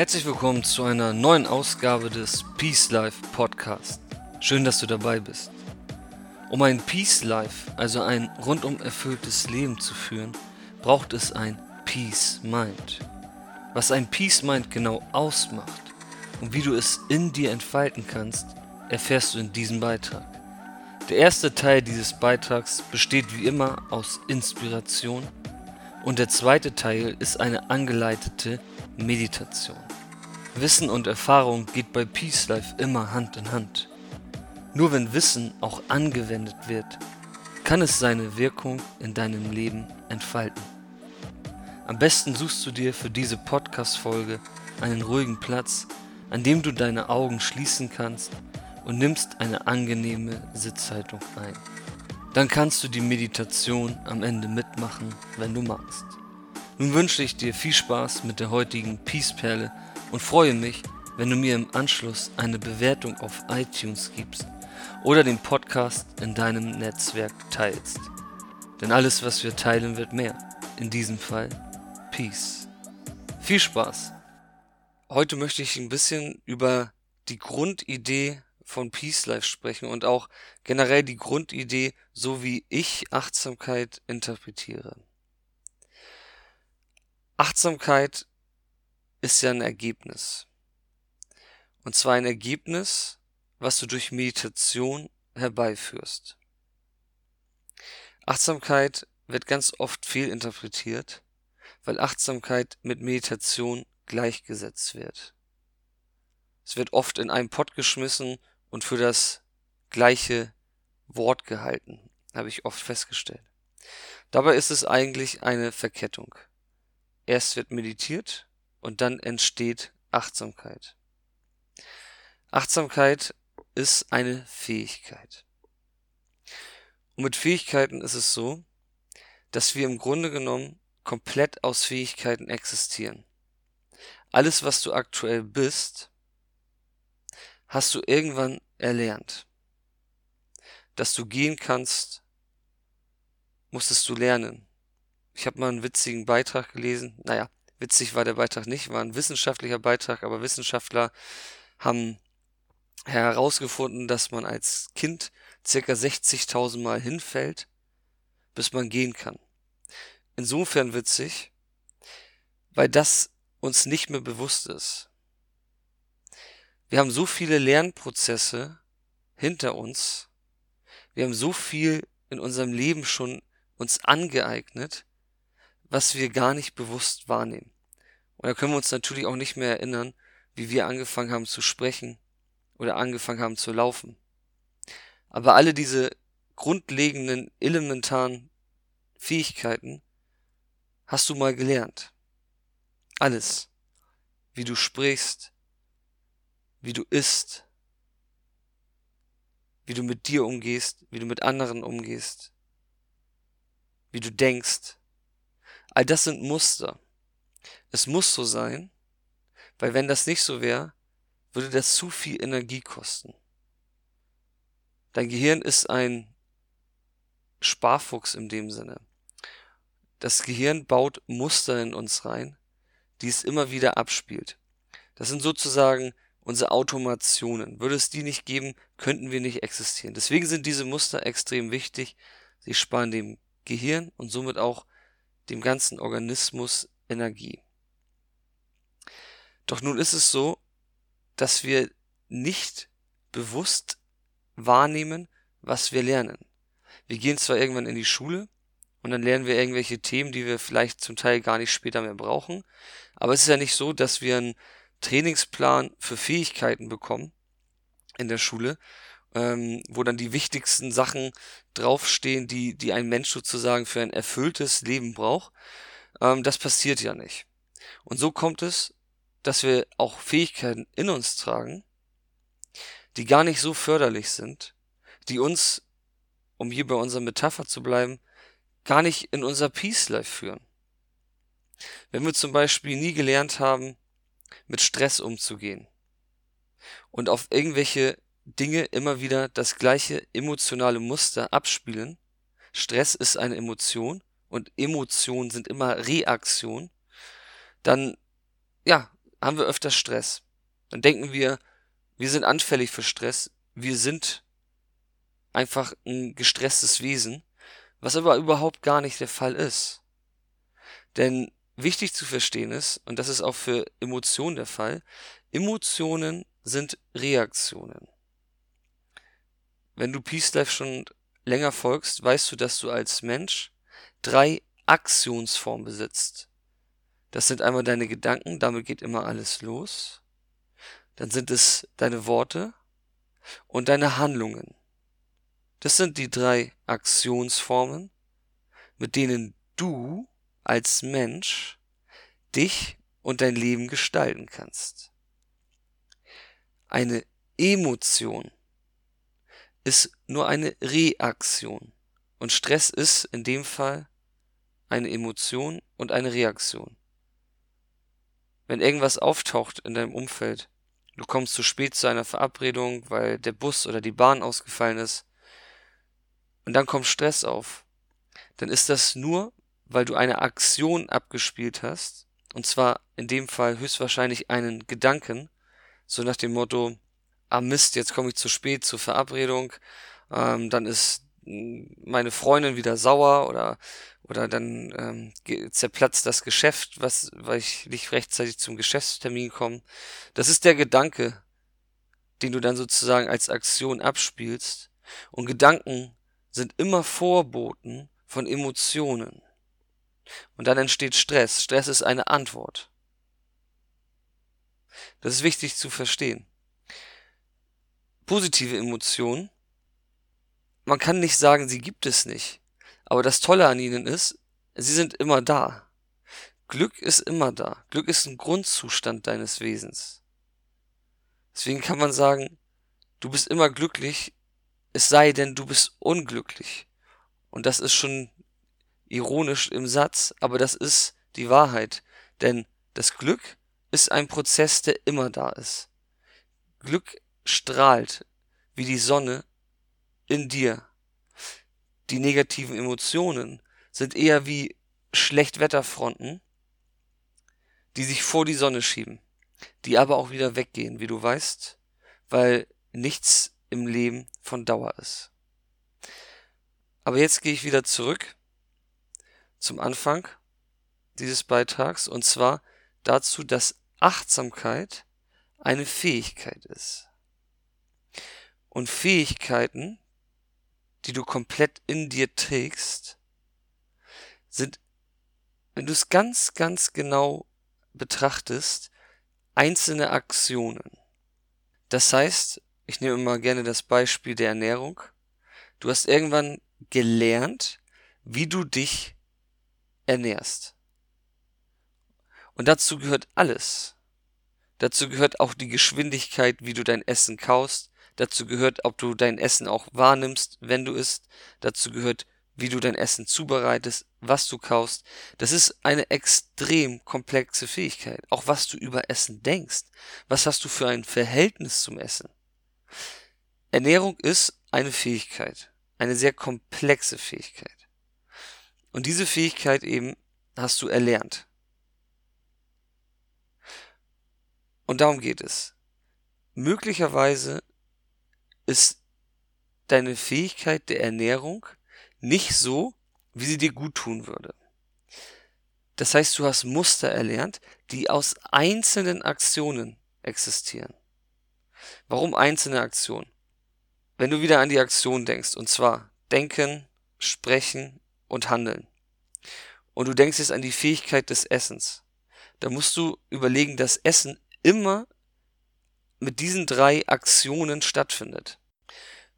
Herzlich willkommen zu einer neuen Ausgabe des Peace Life Podcast. Schön, dass du dabei bist. Um ein Peace Life, also ein rundum erfülltes Leben zu führen, braucht es ein Peace Mind. Was ein Peace Mind genau ausmacht und wie du es in dir entfalten kannst, erfährst du in diesem Beitrag. Der erste Teil dieses Beitrags besteht wie immer aus Inspiration und der zweite Teil ist eine angeleitete Meditation. Wissen und Erfahrung geht bei Peace Life immer Hand in Hand. Nur wenn Wissen auch angewendet wird, kann es seine Wirkung in deinem Leben entfalten. Am besten suchst du dir für diese Podcast-Folge einen ruhigen Platz, an dem du deine Augen schließen kannst und nimmst eine angenehme Sitzhaltung ein. Dann kannst du die Meditation am Ende mitmachen, wenn du magst. Nun wünsche ich dir viel Spaß mit der heutigen Peace-Perle und freue mich, wenn du mir im Anschluss eine Bewertung auf iTunes gibst oder den Podcast in deinem Netzwerk teilst. Denn alles, was wir teilen, wird mehr. In diesem Fall Peace. Viel Spaß! Heute möchte ich ein bisschen über die Grundidee von Peace Life sprechen und auch generell die Grundidee, so wie ich Achtsamkeit interpretiere. Achtsamkeit ist ja ein Ergebnis. Und zwar ein Ergebnis, was du durch Meditation herbeiführst. Achtsamkeit wird ganz oft fehlinterpretiert, weil Achtsamkeit mit Meditation gleichgesetzt wird. Es wird oft in einen Pott geschmissen und für das gleiche Wort gehalten, habe ich oft festgestellt. Dabei ist es eigentlich eine Verkettung. Erst wird meditiert und dann entsteht Achtsamkeit. Achtsamkeit ist eine Fähigkeit. Und mit Fähigkeiten ist es so, dass wir im Grunde genommen komplett aus Fähigkeiten existieren. Alles, was du aktuell bist, hast du irgendwann erlernt. Dass du gehen kannst, musstest du lernen. Ich habe mal einen witzigen Beitrag gelesen. Naja, witzig war der Beitrag nicht, war ein wissenschaftlicher Beitrag, aber Wissenschaftler haben herausgefunden, dass man als Kind circa 60.000 Mal hinfällt, bis man gehen kann. Insofern witzig, weil das uns nicht mehr bewusst ist. Wir haben so viele Lernprozesse hinter uns. Wir haben so viel in unserem Leben schon uns angeeignet, was wir gar nicht bewusst wahrnehmen. Und da können wir uns natürlich auch nicht mehr erinnern, wie wir angefangen haben zu sprechen oder angefangen haben zu laufen. Aber alle diese grundlegenden, elementaren Fähigkeiten hast du mal gelernt. Alles. Wie du sprichst, wie du isst, wie du mit dir umgehst, wie du mit anderen umgehst, wie du denkst, All das sind Muster. Es muss so sein, weil wenn das nicht so wäre, würde das zu viel Energie kosten. Dein Gehirn ist ein Sparfuchs in dem Sinne. Das Gehirn baut Muster in uns rein, die es immer wieder abspielt. Das sind sozusagen unsere Automationen. Würde es die nicht geben, könnten wir nicht existieren. Deswegen sind diese Muster extrem wichtig. Sie sparen dem Gehirn und somit auch dem ganzen Organismus Energie. Doch nun ist es so, dass wir nicht bewusst wahrnehmen, was wir lernen. Wir gehen zwar irgendwann in die Schule und dann lernen wir irgendwelche Themen, die wir vielleicht zum Teil gar nicht später mehr brauchen, aber es ist ja nicht so, dass wir einen Trainingsplan für Fähigkeiten bekommen in der Schule, ähm, wo dann die wichtigsten Sachen draufstehen, die, die ein Mensch sozusagen für ein erfülltes Leben braucht, ähm, das passiert ja nicht. Und so kommt es, dass wir auch Fähigkeiten in uns tragen, die gar nicht so förderlich sind, die uns, um hier bei unserer Metapher zu bleiben, gar nicht in unser Peace Life führen. Wenn wir zum Beispiel nie gelernt haben, mit Stress umzugehen und auf irgendwelche Dinge immer wieder das gleiche emotionale Muster abspielen, Stress ist eine Emotion und Emotionen sind immer Reaktion, dann ja, haben wir öfter Stress. Dann denken wir, wir sind anfällig für Stress, wir sind einfach ein gestresstes Wesen, was aber überhaupt gar nicht der Fall ist. Denn wichtig zu verstehen ist, und das ist auch für Emotionen der Fall, Emotionen sind Reaktionen. Wenn du Peace Life schon länger folgst, weißt du, dass du als Mensch drei Aktionsformen besitzt. Das sind einmal deine Gedanken, damit geht immer alles los. Dann sind es deine Worte und deine Handlungen. Das sind die drei Aktionsformen, mit denen du als Mensch dich und dein Leben gestalten kannst. Eine Emotion ist nur eine Reaktion und Stress ist in dem Fall eine Emotion und eine Reaktion. Wenn irgendwas auftaucht in deinem Umfeld, du kommst zu spät zu einer Verabredung, weil der Bus oder die Bahn ausgefallen ist, und dann kommt Stress auf, dann ist das nur, weil du eine Aktion abgespielt hast, und zwar in dem Fall höchstwahrscheinlich einen Gedanken, so nach dem Motto, ah Mist, jetzt komme ich zu spät zur Verabredung, ähm, dann ist hm, meine Freundin wieder sauer oder oder dann ähm, zerplatzt das Geschäft, was, weil ich nicht rechtzeitig zum Geschäftstermin komme. Das ist der Gedanke, den du dann sozusagen als Aktion abspielst. Und Gedanken sind immer Vorboten von Emotionen. Und dann entsteht Stress. Stress ist eine Antwort. Das ist wichtig zu verstehen. Positive Emotionen, man kann nicht sagen, sie gibt es nicht. Aber das Tolle an ihnen ist, sie sind immer da. Glück ist immer da. Glück ist ein Grundzustand deines Wesens. Deswegen kann man sagen, du bist immer glücklich, es sei denn, du bist unglücklich. Und das ist schon ironisch im Satz, aber das ist die Wahrheit. Denn das Glück ist ein Prozess, der immer da ist. Glück strahlt wie die Sonne in dir. Die negativen Emotionen sind eher wie Schlechtwetterfronten, die sich vor die Sonne schieben, die aber auch wieder weggehen, wie du weißt, weil nichts im Leben von Dauer ist. Aber jetzt gehe ich wieder zurück zum Anfang dieses Beitrags und zwar dazu, dass Achtsamkeit eine Fähigkeit ist. Und Fähigkeiten, die du komplett in dir trägst, sind, wenn du es ganz, ganz genau betrachtest, einzelne Aktionen. Das heißt, ich nehme immer gerne das Beispiel der Ernährung. Du hast irgendwann gelernt, wie du dich ernährst. Und dazu gehört alles. Dazu gehört auch die Geschwindigkeit, wie du dein Essen kaust. Dazu gehört, ob du dein Essen auch wahrnimmst, wenn du isst. Dazu gehört, wie du dein Essen zubereitest, was du kaust. Das ist eine extrem komplexe Fähigkeit. Auch was du über Essen denkst. Was hast du für ein Verhältnis zum Essen? Ernährung ist eine Fähigkeit, eine sehr komplexe Fähigkeit. Und diese Fähigkeit eben hast du erlernt. Und darum geht es. Möglicherweise ist deine Fähigkeit der Ernährung nicht so, wie sie dir gut tun würde. Das heißt, du hast Muster erlernt, die aus einzelnen Aktionen existieren. Warum einzelne Aktionen? Wenn du wieder an die Aktion denkst, und zwar denken, sprechen und handeln, und du denkst jetzt an die Fähigkeit des Essens, dann musst du überlegen, dass Essen immer mit diesen drei Aktionen stattfindet.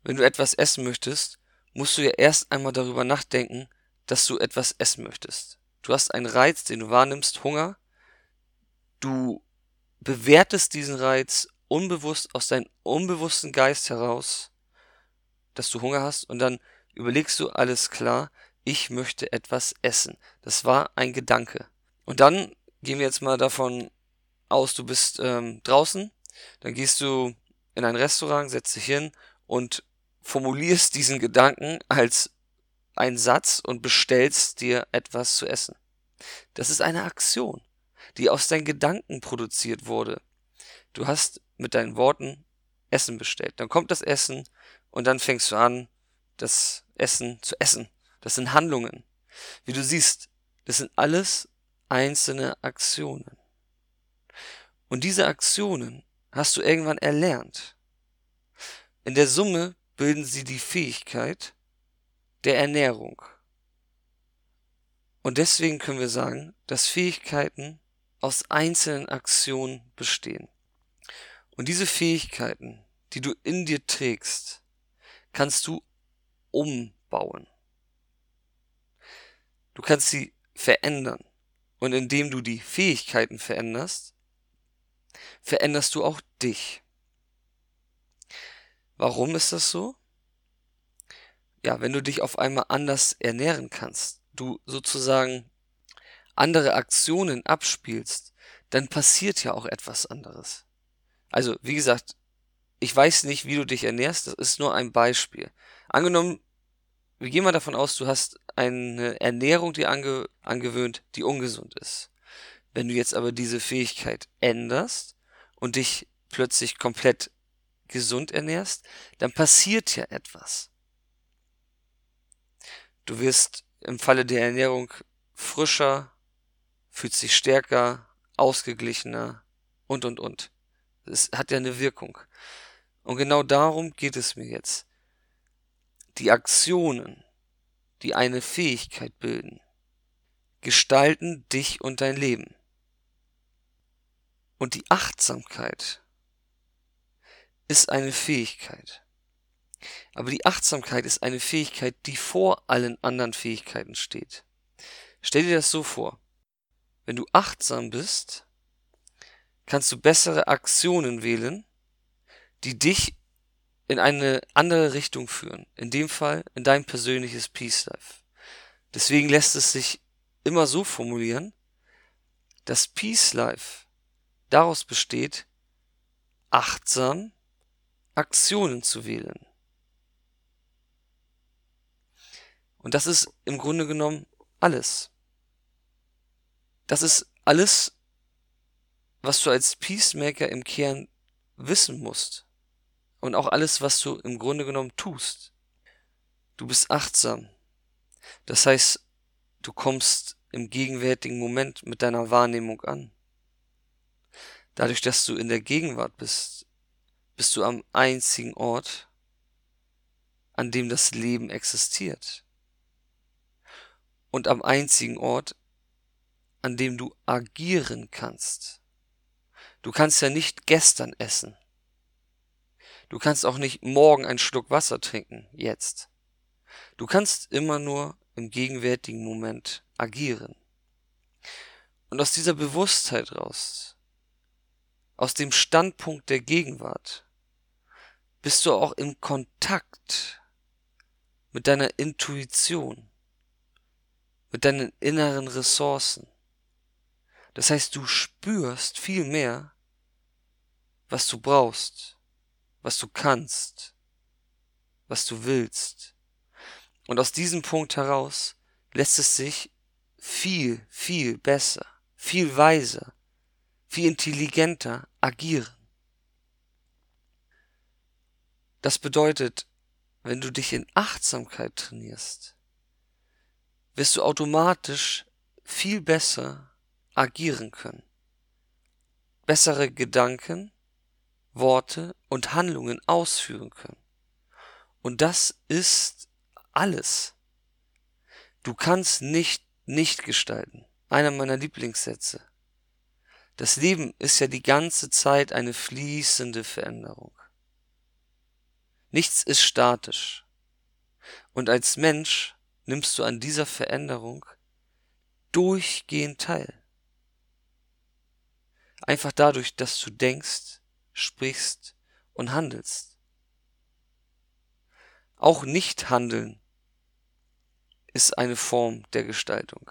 Wenn du etwas essen möchtest, musst du ja erst einmal darüber nachdenken, dass du etwas essen möchtest. Du hast einen Reiz, den du wahrnimmst, Hunger. Du bewertest diesen Reiz unbewusst aus deinem unbewussten Geist heraus, dass du Hunger hast und dann überlegst du, alles klar, ich möchte etwas essen. Das war ein Gedanke. Und dann gehen wir jetzt mal davon aus, du bist ähm, draußen, dann gehst du in ein Restaurant, setzt dich hin und formulierst diesen Gedanken als einen Satz und bestellst dir etwas zu essen. Das ist eine Aktion, die aus deinen Gedanken produziert wurde. Du hast mit deinen Worten Essen bestellt. Dann kommt das Essen und dann fängst du an, das Essen zu essen. Das sind Handlungen. Wie du siehst, das sind alles einzelne Aktionen. Und diese Aktionen hast du irgendwann erlernt. In der Summe bilden sie die Fähigkeit der Ernährung. Und deswegen können wir sagen, dass Fähigkeiten aus einzelnen Aktionen bestehen. Und diese Fähigkeiten, die du in dir trägst, kannst du umbauen. Du kannst sie verändern. Und indem du die Fähigkeiten veränderst, veränderst du auch dich. Warum ist das so? Ja, wenn du dich auf einmal anders ernähren kannst, du sozusagen andere Aktionen abspielst, dann passiert ja auch etwas anderes. Also, wie gesagt, ich weiß nicht, wie du dich ernährst, das ist nur ein Beispiel. Angenommen, wir gehen mal davon aus, du hast eine Ernährung dir ange angewöhnt, die ungesund ist. Wenn du jetzt aber diese Fähigkeit änderst und dich plötzlich komplett gesund ernährst, dann passiert ja etwas. Du wirst im Falle der Ernährung frischer, fühlst dich stärker, ausgeglichener und und und. Es hat ja eine Wirkung. Und genau darum geht es mir jetzt die Aktionen, die eine Fähigkeit bilden, gestalten dich und dein Leben. Und die Achtsamkeit ist eine Fähigkeit. Aber die Achtsamkeit ist eine Fähigkeit, die vor allen anderen Fähigkeiten steht. Stell dir das so vor. Wenn du achtsam bist, kannst du bessere Aktionen wählen, die dich in eine andere Richtung führen. In dem Fall in dein persönliches Peace Life. Deswegen lässt es sich immer so formulieren, dass Peace Life daraus besteht, achtsam Aktionen zu wählen. Und das ist im Grunde genommen alles. Das ist alles, was du als Peacemaker im Kern wissen musst und auch alles, was du im Grunde genommen tust. Du bist achtsam. Das heißt, du kommst im gegenwärtigen Moment mit deiner Wahrnehmung an. Dadurch, dass du in der Gegenwart bist, bist du am einzigen Ort, an dem das Leben existiert. Und am einzigen Ort, an dem du agieren kannst. Du kannst ja nicht gestern essen. Du kannst auch nicht morgen einen Schluck Wasser trinken, jetzt. Du kannst immer nur im gegenwärtigen Moment agieren. Und aus dieser Bewusstheit raus, aus dem Standpunkt der Gegenwart, bist du auch im Kontakt mit deiner Intuition, mit deinen inneren Ressourcen. Das heißt, du spürst viel mehr, was du brauchst was du kannst, was du willst. Und aus diesem Punkt heraus lässt es sich viel, viel besser, viel weiser, viel intelligenter agieren. Das bedeutet, wenn du dich in Achtsamkeit trainierst, wirst du automatisch viel besser agieren können. Bessere Gedanken, Worte und Handlungen ausführen können. Und das ist alles. Du kannst nicht nicht gestalten. Einer meiner Lieblingssätze. Das Leben ist ja die ganze Zeit eine fließende Veränderung. Nichts ist statisch. Und als Mensch nimmst du an dieser Veränderung durchgehend teil. Einfach dadurch, dass du denkst, sprichst und handelst. Auch nicht handeln ist eine Form der Gestaltung.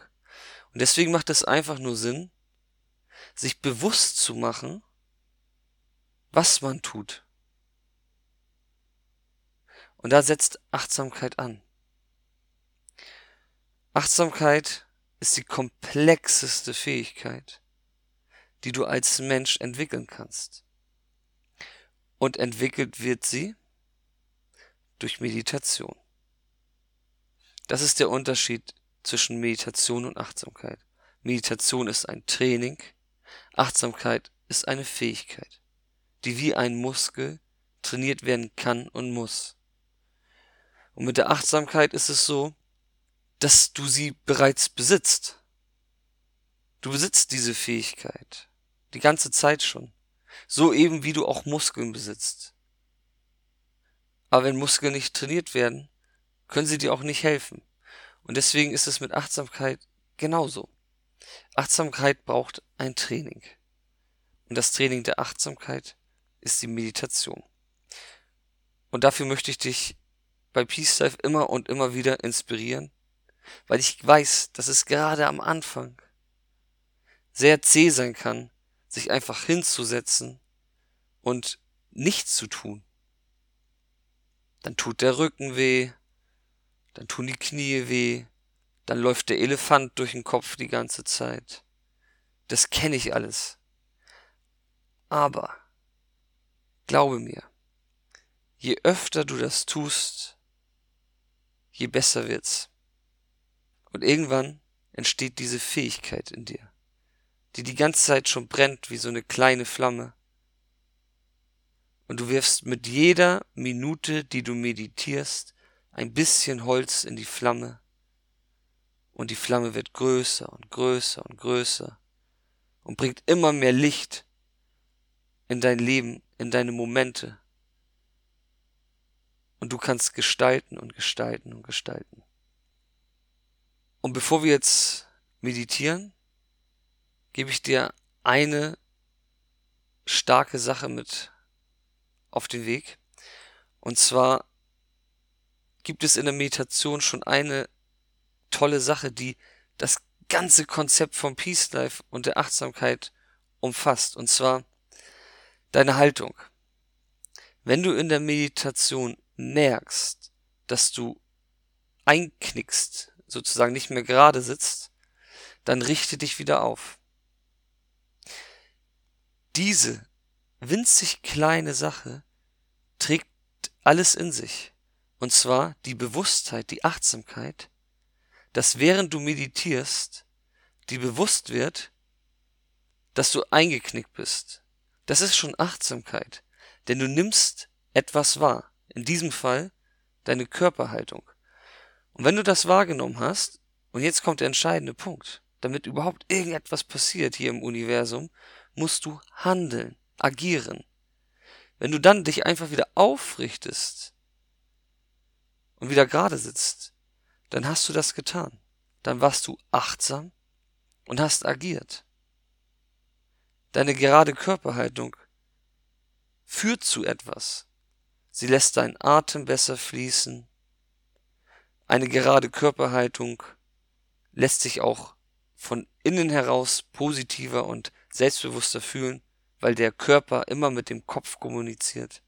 Und deswegen macht es einfach nur Sinn, sich bewusst zu machen, was man tut. Und da setzt Achtsamkeit an. Achtsamkeit ist die komplexeste Fähigkeit, die du als Mensch entwickeln kannst. Und entwickelt wird sie durch Meditation. Das ist der Unterschied zwischen Meditation und Achtsamkeit. Meditation ist ein Training, Achtsamkeit ist eine Fähigkeit, die wie ein Muskel trainiert werden kann und muss. Und mit der Achtsamkeit ist es so, dass du sie bereits besitzt. Du besitzt diese Fähigkeit die ganze Zeit schon. So eben wie du auch Muskeln besitzt. Aber wenn Muskeln nicht trainiert werden, können sie dir auch nicht helfen. Und deswegen ist es mit Achtsamkeit genauso. Achtsamkeit braucht ein Training. Und das Training der Achtsamkeit ist die Meditation. Und dafür möchte ich dich bei Peace Life immer und immer wieder inspirieren, weil ich weiß, dass es gerade am Anfang sehr zäh sein kann, sich einfach hinzusetzen und nichts zu tun. Dann tut der Rücken weh, dann tun die Knie weh, dann läuft der Elefant durch den Kopf die ganze Zeit. Das kenne ich alles. Aber, glaube mir, je öfter du das tust, je besser wird's. Und irgendwann entsteht diese Fähigkeit in dir die die ganze Zeit schon brennt wie so eine kleine Flamme. Und du wirfst mit jeder Minute, die du meditierst, ein bisschen Holz in die Flamme. Und die Flamme wird größer und größer und größer und bringt immer mehr Licht in dein Leben, in deine Momente. Und du kannst gestalten und gestalten und gestalten. Und bevor wir jetzt meditieren, gebe ich dir eine starke Sache mit auf den Weg. Und zwar gibt es in der Meditation schon eine tolle Sache, die das ganze Konzept vom Peace Life und der Achtsamkeit umfasst. Und zwar deine Haltung. Wenn du in der Meditation merkst, dass du einknickst, sozusagen nicht mehr gerade sitzt, dann richte dich wieder auf diese winzig kleine Sache trägt alles in sich. Und zwar die Bewusstheit, die Achtsamkeit, dass während du meditierst, dir bewusst wird, dass du eingeknickt bist. Das ist schon Achtsamkeit, denn du nimmst etwas wahr. In diesem Fall deine Körperhaltung. Und wenn du das wahrgenommen hast, und jetzt kommt der entscheidende Punkt, damit überhaupt irgendetwas passiert hier im Universum, musst du handeln, agieren. Wenn du dann dich einfach wieder aufrichtest und wieder gerade sitzt, dann hast du das getan. Dann warst du achtsam und hast agiert. Deine gerade Körperhaltung führt zu etwas. Sie lässt deinen Atem besser fließen. Eine gerade Körperhaltung lässt sich auch von innen heraus positiver und selbstbewusster fühlen, weil der Körper immer mit dem Kopf kommuniziert.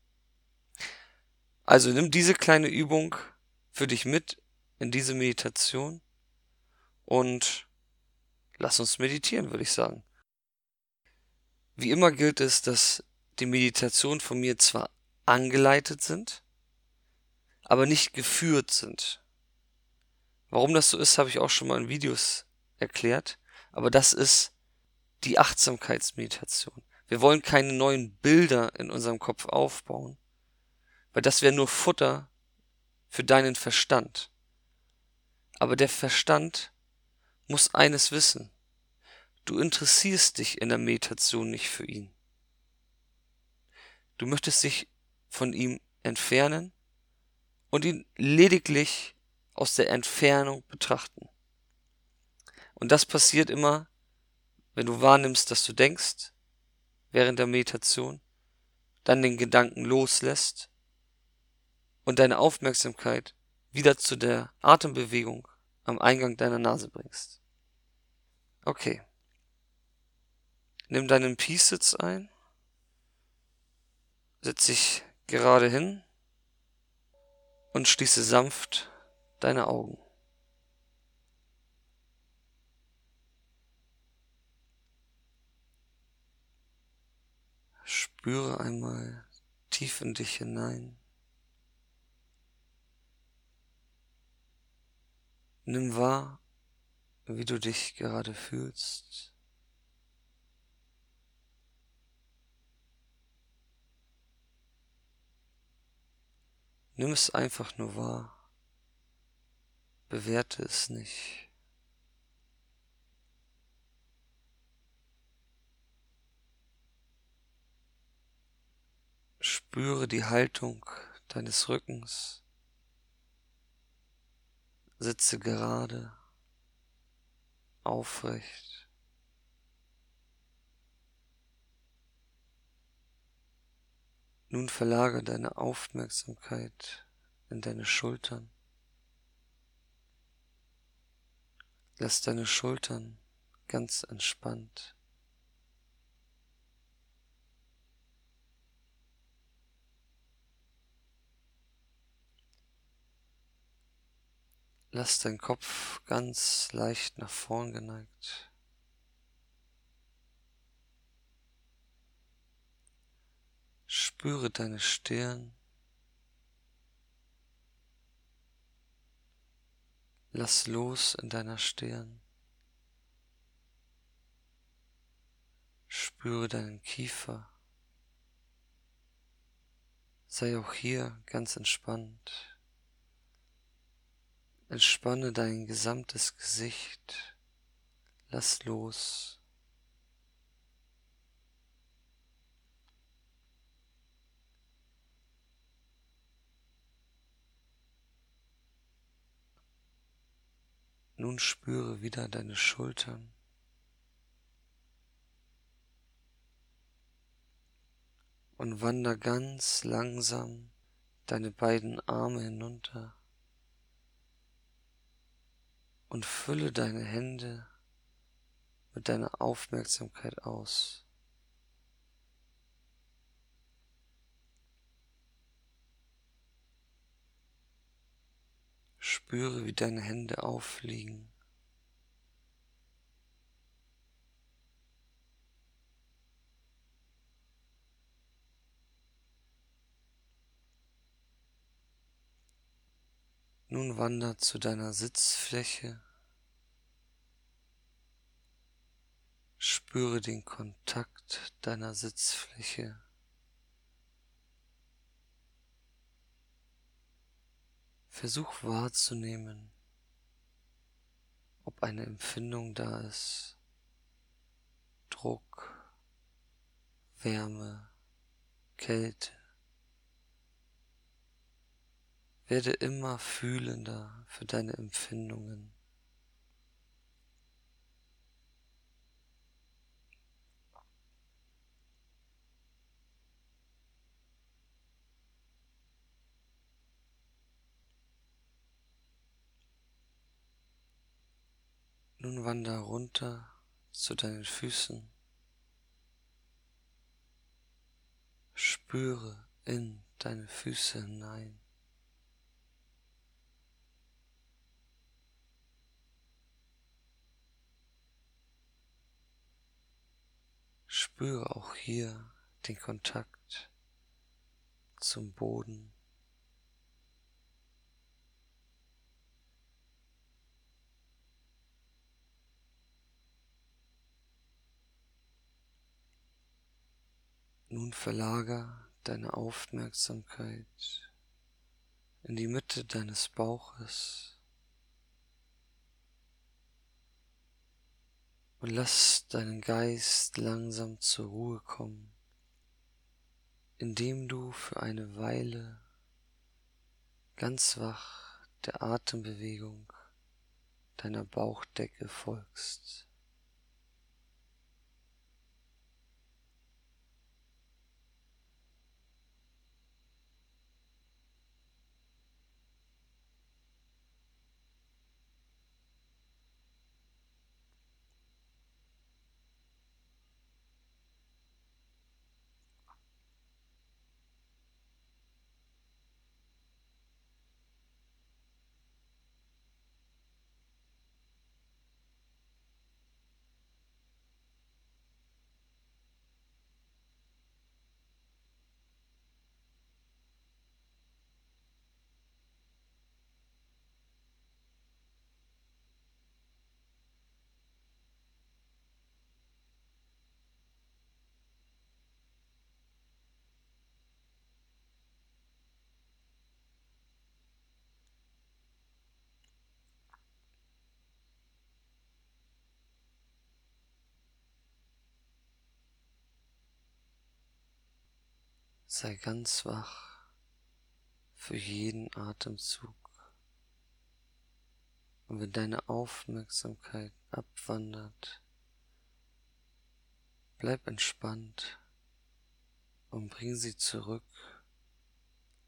Also nimm diese kleine Übung für dich mit in diese Meditation und lass uns meditieren, würde ich sagen. Wie immer gilt es, dass die Meditationen von mir zwar angeleitet sind, aber nicht geführt sind. Warum das so ist, habe ich auch schon mal in Videos erklärt, aber das ist die Achtsamkeitsmeditation. Wir wollen keine neuen Bilder in unserem Kopf aufbauen, weil das wäre nur Futter für deinen Verstand. Aber der Verstand muss eines wissen. Du interessierst dich in der Meditation nicht für ihn. Du möchtest dich von ihm entfernen und ihn lediglich aus der Entfernung betrachten. Und das passiert immer, wenn du wahrnimmst, dass du denkst, während der Meditation, dann den Gedanken loslässt und deine Aufmerksamkeit wieder zu der Atembewegung am Eingang deiner Nase bringst. Okay. Nimm deinen Peace-Sitz ein. Setz dich gerade hin und schließe sanft deine Augen. Spüre einmal tief in dich hinein. Nimm wahr, wie du dich gerade fühlst. Nimm es einfach nur wahr. Bewerte es nicht. Spüre die Haltung deines Rückens. Sitze gerade, aufrecht. Nun verlage deine Aufmerksamkeit in deine Schultern. Lass deine Schultern ganz entspannt. Lass deinen Kopf ganz leicht nach vorn geneigt. Spüre deine Stirn. Lass los in deiner Stirn. Spüre deinen Kiefer. Sei auch hier ganz entspannt. Entspanne dein gesamtes Gesicht. Lass los. Nun spüre wieder deine Schultern. Und wander ganz langsam deine beiden Arme hinunter und fülle deine Hände mit deiner Aufmerksamkeit aus. Spüre, wie deine Hände auffliegen. Nun wandert zu deiner Sitzfläche. Spüre den Kontakt deiner Sitzfläche. Versuch wahrzunehmen, ob eine Empfindung da ist. Druck, Wärme, Kälte. Werde immer fühlender für deine Empfindungen. Nun wander runter zu deinen Füßen. Spüre in deine Füße hinein. Spüre auch hier den Kontakt zum Boden. Nun verlager deine Aufmerksamkeit in die Mitte deines Bauches und lass deinen Geist langsam zur Ruhe kommen, indem du für eine Weile ganz wach der Atembewegung deiner Bauchdecke folgst. Sei ganz wach für jeden Atemzug. Und wenn deine Aufmerksamkeit abwandert, bleib entspannt und bring sie zurück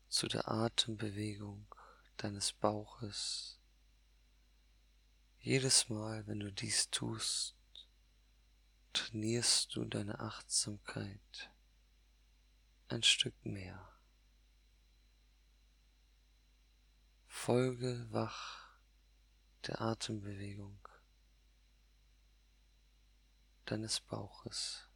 zu der Atembewegung deines Bauches. Jedes Mal, wenn du dies tust, trainierst du deine Achtsamkeit ein Stück mehr. Folge wach der Atembewegung deines Bauches.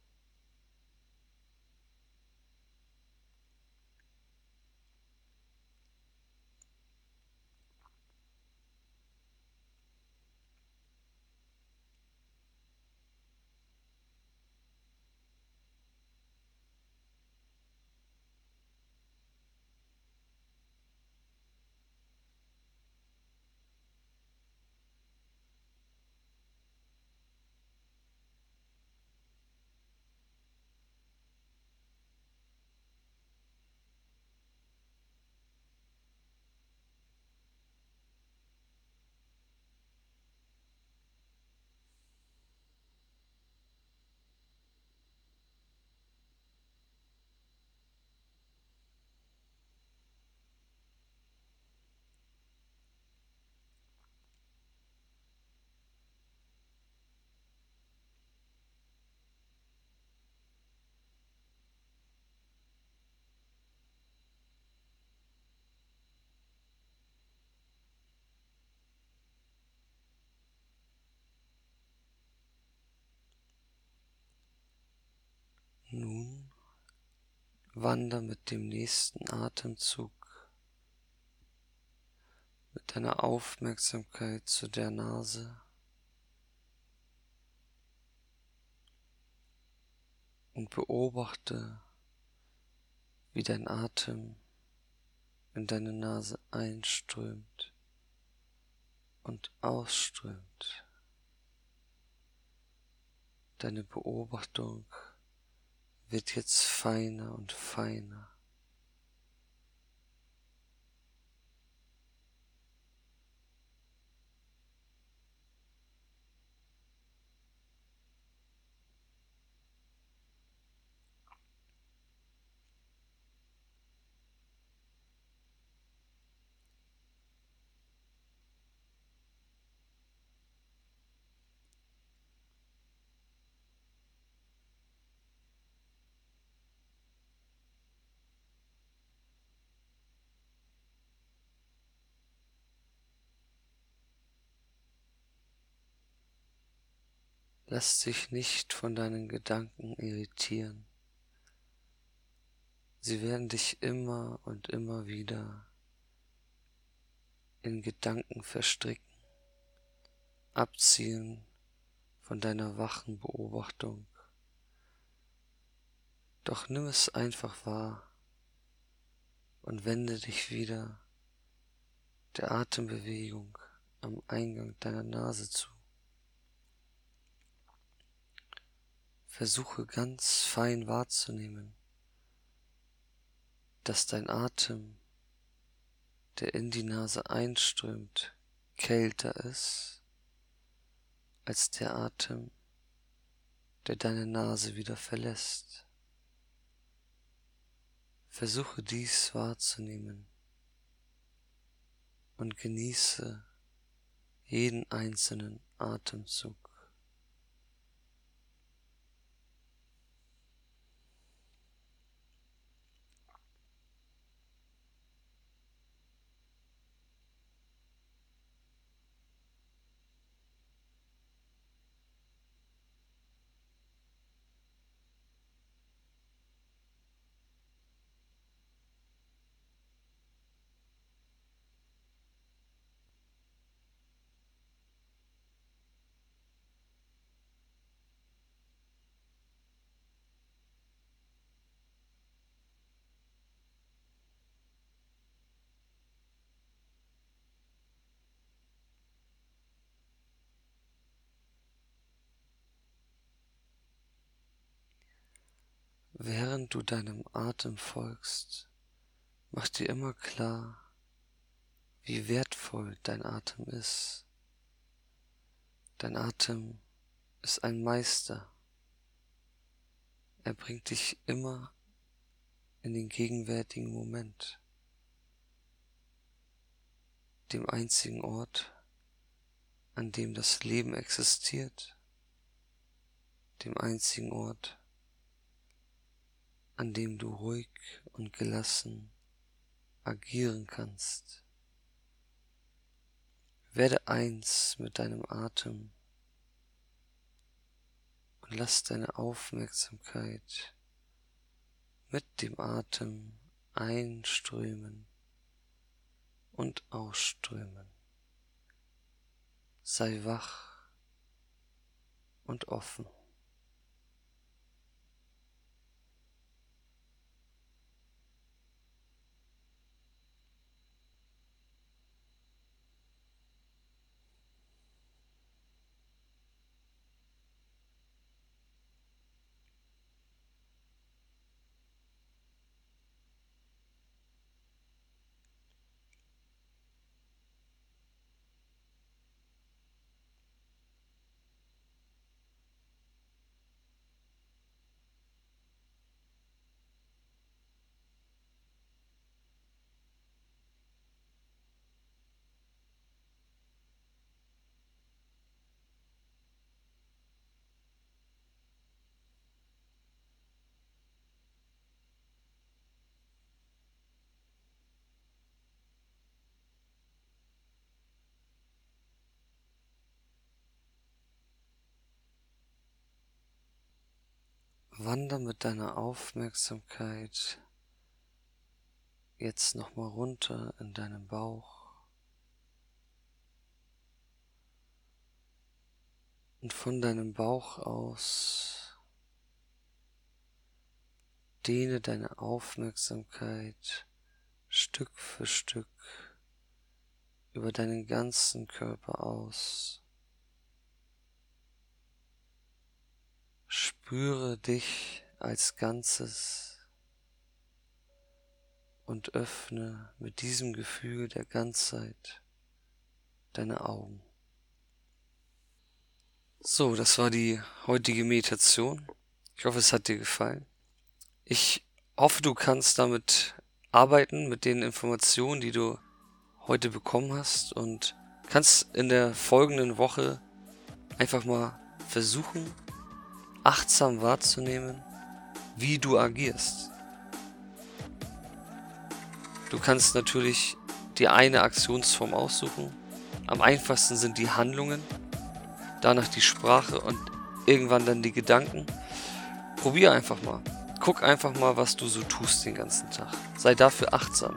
Nun wander mit dem nächsten Atemzug mit deiner Aufmerksamkeit zu der Nase und beobachte, wie dein Atem in deine Nase einströmt und ausströmt. Deine Beobachtung wird jetzt feiner und feiner. Lass dich nicht von deinen Gedanken irritieren. Sie werden dich immer und immer wieder in Gedanken verstricken, abziehen von deiner wachen Beobachtung. Doch nimm es einfach wahr und wende dich wieder der Atembewegung am Eingang deiner Nase zu. Versuche ganz fein wahrzunehmen, dass dein Atem, der in die Nase einströmt, kälter ist als der Atem, der deine Nase wieder verlässt. Versuche dies wahrzunehmen und genieße jeden einzelnen Atemzug. Während du deinem Atem folgst, mach dir immer klar, wie wertvoll dein Atem ist. Dein Atem ist ein Meister. Er bringt dich immer in den gegenwärtigen Moment, dem einzigen Ort, an dem das Leben existiert, dem einzigen Ort, an dem du ruhig und gelassen agieren kannst. Werde eins mit deinem Atem und lass deine Aufmerksamkeit mit dem Atem einströmen und ausströmen. Sei wach und offen. Wander mit deiner Aufmerksamkeit jetzt nochmal runter in deinen Bauch und von deinem Bauch aus dehne deine Aufmerksamkeit Stück für Stück über deinen ganzen Körper aus. Spüre dich als Ganzes und öffne mit diesem Gefühl der Ganzheit deine Augen. So, das war die heutige Meditation. Ich hoffe, es hat dir gefallen. Ich hoffe, du kannst damit arbeiten, mit den Informationen, die du heute bekommen hast und kannst in der folgenden Woche einfach mal versuchen, achtsam wahrzunehmen, wie du agierst. Du kannst natürlich die eine Aktionsform aussuchen. Am einfachsten sind die Handlungen, danach die Sprache und irgendwann dann die Gedanken. Probier einfach mal. Guck einfach mal, was du so tust den ganzen Tag. Sei dafür achtsam.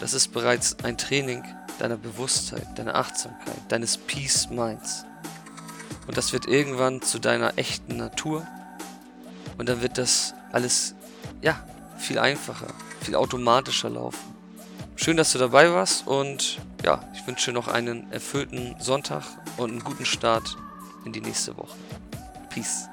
Das ist bereits ein Training deiner Bewusstheit, deiner Achtsamkeit, deines Peace Minds. Und das wird irgendwann zu deiner echten Natur. Und dann wird das alles, ja, viel einfacher, viel automatischer laufen. Schön, dass du dabei warst und ja, ich wünsche noch einen erfüllten Sonntag und einen guten Start in die nächste Woche. Peace.